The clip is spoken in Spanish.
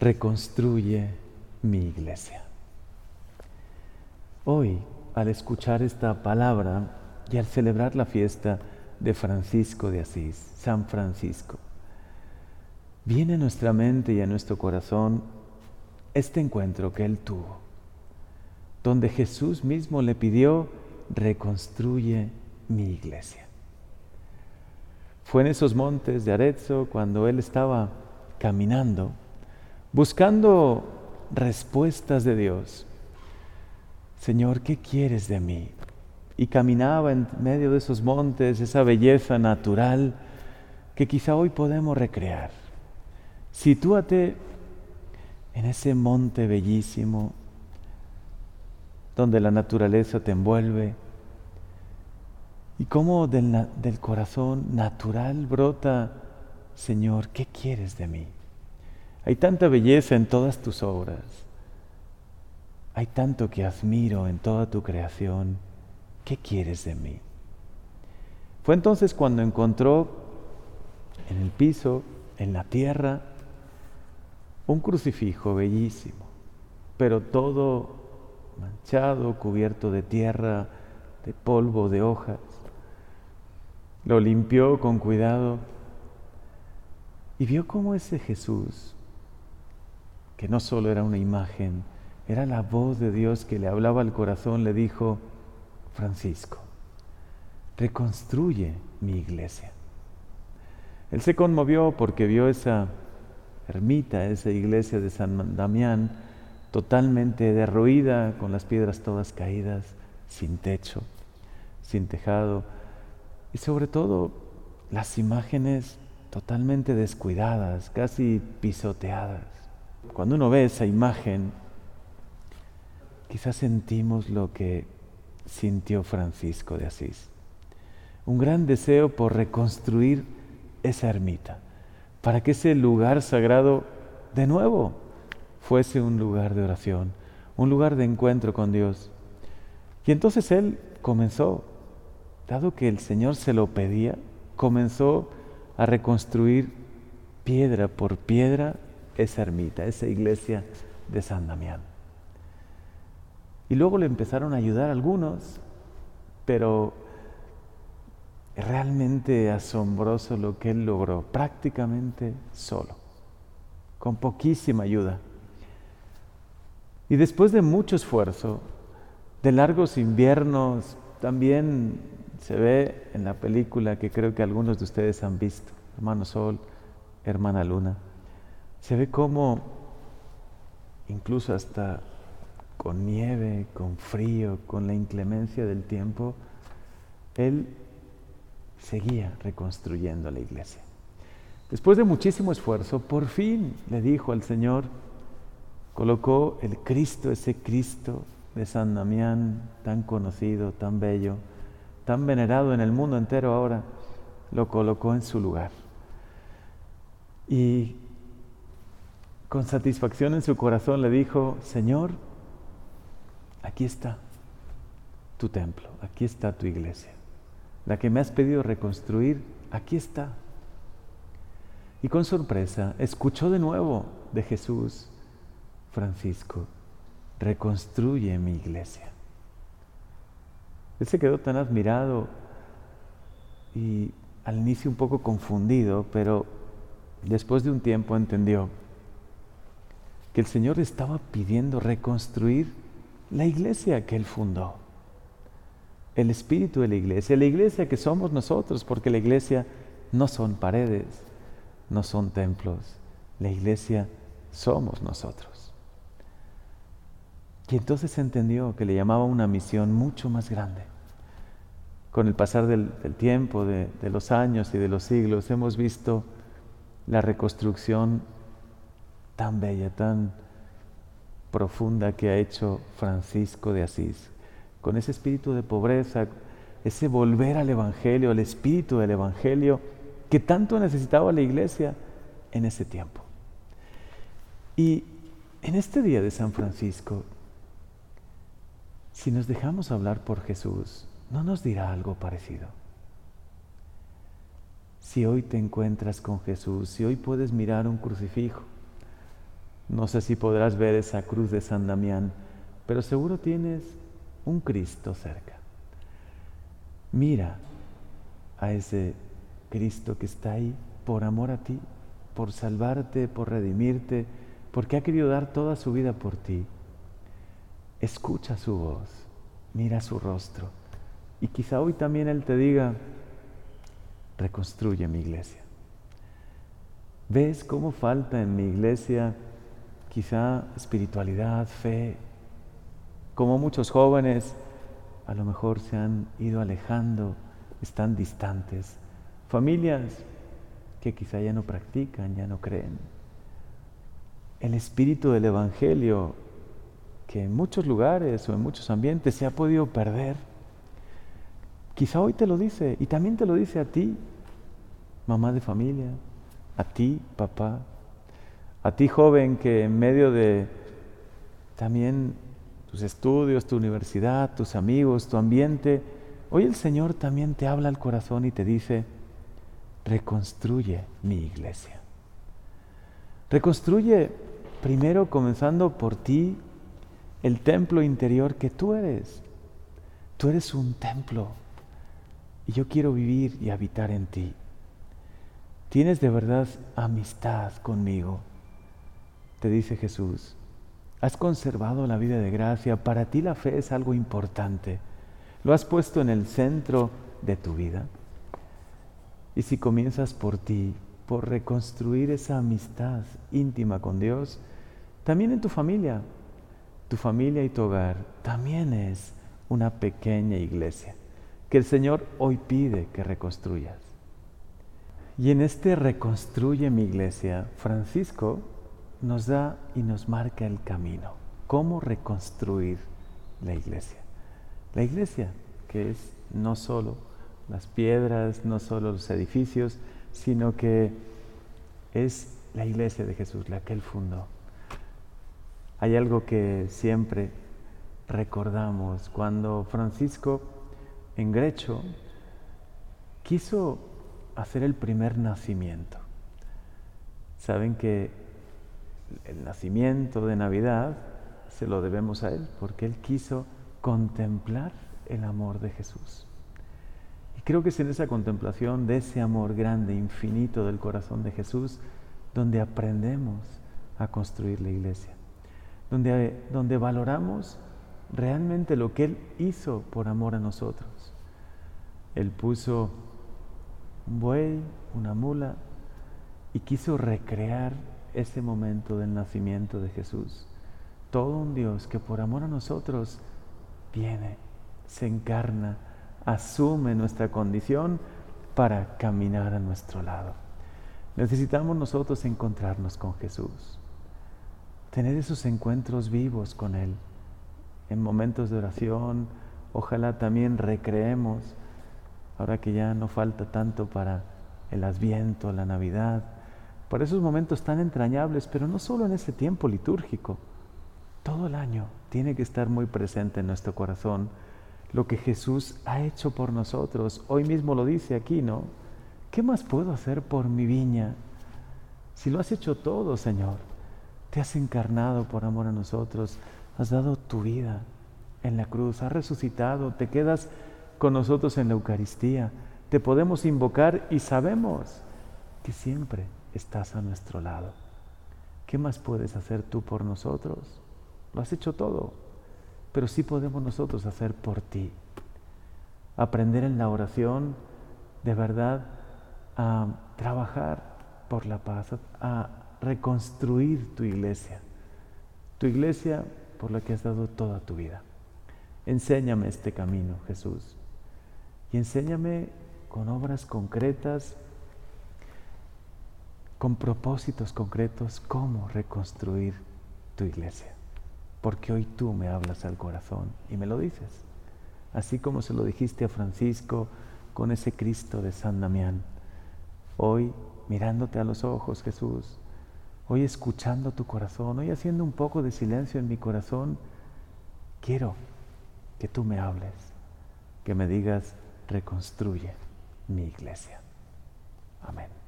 reconstruye mi iglesia. Hoy, al escuchar esta palabra y al celebrar la fiesta de Francisco de Asís, San Francisco, viene a nuestra mente y a nuestro corazón este encuentro que él tuvo, donde Jesús mismo le pidió, reconstruye mi iglesia. Fue en esos montes de Arezzo cuando él estaba caminando, buscando respuestas de Dios. Señor, ¿qué quieres de mí? Y caminaba en medio de esos montes, esa belleza natural que quizá hoy podemos recrear. Sitúate en ese monte bellísimo donde la naturaleza te envuelve, y cómo del, del corazón natural brota, Señor, ¿qué quieres de mí? Hay tanta belleza en todas tus obras. Hay tanto que admiro en toda tu creación. ¿Qué quieres de mí? Fue entonces cuando encontró en el piso, en la tierra, un crucifijo bellísimo, pero todo manchado, cubierto de tierra, de polvo, de hojas. Lo limpió con cuidado y vio cómo ese Jesús, que no solo era una imagen, era la voz de Dios que le hablaba al corazón, le dijo, Francisco, reconstruye mi iglesia. Él se conmovió porque vio esa ermita, esa iglesia de San Damián, totalmente derruida, con las piedras todas caídas, sin techo, sin tejado y sobre todo las imágenes totalmente descuidadas, casi pisoteadas. Cuando uno ve esa imagen, quizás sentimos lo que sintió Francisco de Asís. Un gran deseo por reconstruir esa ermita, para que ese lugar sagrado de nuevo fuese un lugar de oración, un lugar de encuentro con Dios. Y entonces él comenzó dado que el Señor se lo pedía, comenzó a reconstruir piedra por piedra esa ermita, esa iglesia de San Damián. Y luego le empezaron a ayudar algunos, pero realmente asombroso lo que él logró, prácticamente solo, con poquísima ayuda. Y después de mucho esfuerzo, de largos inviernos, también se ve en la película que creo que algunos de ustedes han visto, hermano Sol, hermana Luna, se ve cómo incluso hasta con nieve, con frío, con la inclemencia del tiempo, él seguía reconstruyendo la iglesia. Después de muchísimo esfuerzo, por fin le dijo al Señor, colocó el Cristo, ese Cristo de San Damián, tan conocido, tan bello, tan venerado en el mundo entero ahora, lo colocó en su lugar. Y con satisfacción en su corazón le dijo, Señor, aquí está tu templo, aquí está tu iglesia. La que me has pedido reconstruir, aquí está. Y con sorpresa escuchó de nuevo de Jesús, Francisco, reconstruye mi iglesia. Él se quedó tan admirado y al inicio un poco confundido, pero después de un tiempo entendió que el Señor estaba pidiendo reconstruir la iglesia que Él fundó, el espíritu de la iglesia, la iglesia que somos nosotros, porque la iglesia no son paredes, no son templos, la iglesia somos nosotros. Y entonces entendió que le llamaba una misión mucho más grande. Con el pasar del, tiempo, de, de los años y de los siglos, hemos visto la reconstrucción tan bella, tan profunda que ha hecho Francisco de Asís, con ese espíritu de pobreza, ese volver al Evangelio, al espíritu del Evangelio que tanto necesitaba la iglesia en ese tiempo. Y en este día de San Francisco, si nos dejamos hablar por Jesús, ¿no nos dirá algo parecido? Si hoy te encuentras con Jesús, si hoy puedes mirar un crucifijo, No sé si podrás ver esa cruz de San Damián, pero seguro tienes un Cristo cerca. Mira a ese Cristo que está ahí por amor a ti, por salvarte, por redimirte, porque ha querido dar toda su vida por ti. Escucha su voz, mira su rostro y quizá hoy también Él te diga, reconstruye mi iglesia. ¿Ves cómo falta en mi iglesia quizá espiritualidad, fe? Como muchos jóvenes a lo mejor se han ido alejando, están distantes. Familias que quizá ya no practican, ya no creen. El espíritu del Evangelio que en muchos lugares o en muchos ambientes se ha podido perder. Quizá hoy te lo dice y también te lo dice a ti, mamá de familia, a ti, papá, a ti joven que en medio de también tus estudios, tu universidad, tus amigos, tu ambiente, hoy el Señor también te habla al corazón y te dice, reconstruye mi iglesia. Reconstruye primero comenzando por ti el templo interior que tú eres. Tú eres un templo y yo quiero vivir y habitar en ti. Tienes de verdad amistad conmigo, te dice Jesús. Has conservado la vida de gracia. Para ti la fe es algo importante. Lo has puesto en el centro de tu vida. Y si comienzas por ti, por reconstruir esa amistad íntima con Dios, también en tu familia, tu familia y tu hogar también es una pequeña iglesia que el Señor hoy pide que reconstruyas. Y en este reconstruye mi iglesia, Francisco nos da y nos marca el camino. ¿Cómo reconstruir la iglesia? La iglesia, que es no solo las piedras, no solo los edificios, sino que es la iglesia de Jesús, la que Él fundó. Hay algo que siempre recordamos cuando Francisco en Grecho quiso hacer el primer nacimiento. Saben que el nacimiento de Navidad se lo debemos a Él, porque Él quiso contemplar el amor de Jesús. Y creo que es en esa contemplación de ese amor grande, infinito del corazón de Jesús, donde aprendemos a construir la iglesia, donde, donde valoramos realmente lo que Él hizo por amor a nosotros. Él puso un buey, una mula, y quiso recrear ese momento del nacimiento de Jesús. Todo un Dios que por amor a nosotros viene, se encarna, asume nuestra condición para caminar a nuestro lado. Necesitamos nosotros encontrarnos con Jesús, tener esos encuentros vivos con Él. En momentos de oración, ojalá también recreemos, ahora que ya no falta tanto para el Adviento, la Navidad, por esos momentos tan entrañables, pero no solo en ese tiempo litúrgico, todo el año tiene que estar muy presente en nuestro corazón lo que Jesús ha hecho por nosotros. Hoy mismo lo dice aquí, ¿no? ¿Qué más puedo hacer por mi viña? Si lo has hecho todo, Señor, te has encarnado por amor a nosotros, has dado tu vida en la cruz, has resucitado, te quedas con nosotros en la Eucaristía, te podemos invocar y sabemos que siempre estás a nuestro lado. ¿Qué más puedes hacer tú por nosotros? Lo has hecho todo, pero sí podemos nosotros hacer por ti. Aprender en la oración, de verdad, a trabajar por la paz, a reconstruir tu iglesia. Tu iglesia por la que has dado toda tu vida. Enséñame este camino, Jesús. Y enséñame con obras concretas con propósitos concretos cómo reconstruir tu iglesia. Porque hoy tú me hablas al corazón y me lo dices. Así como se lo dijiste a Francisco con ese Cristo de San Damián. Hoy mirándote a los ojos, Jesús. Hoy escuchando tu corazón. Hoy haciendo un poco de silencio en mi corazón. Quiero que tú me hables. Que me digas, reconstruye mi iglesia. Amén.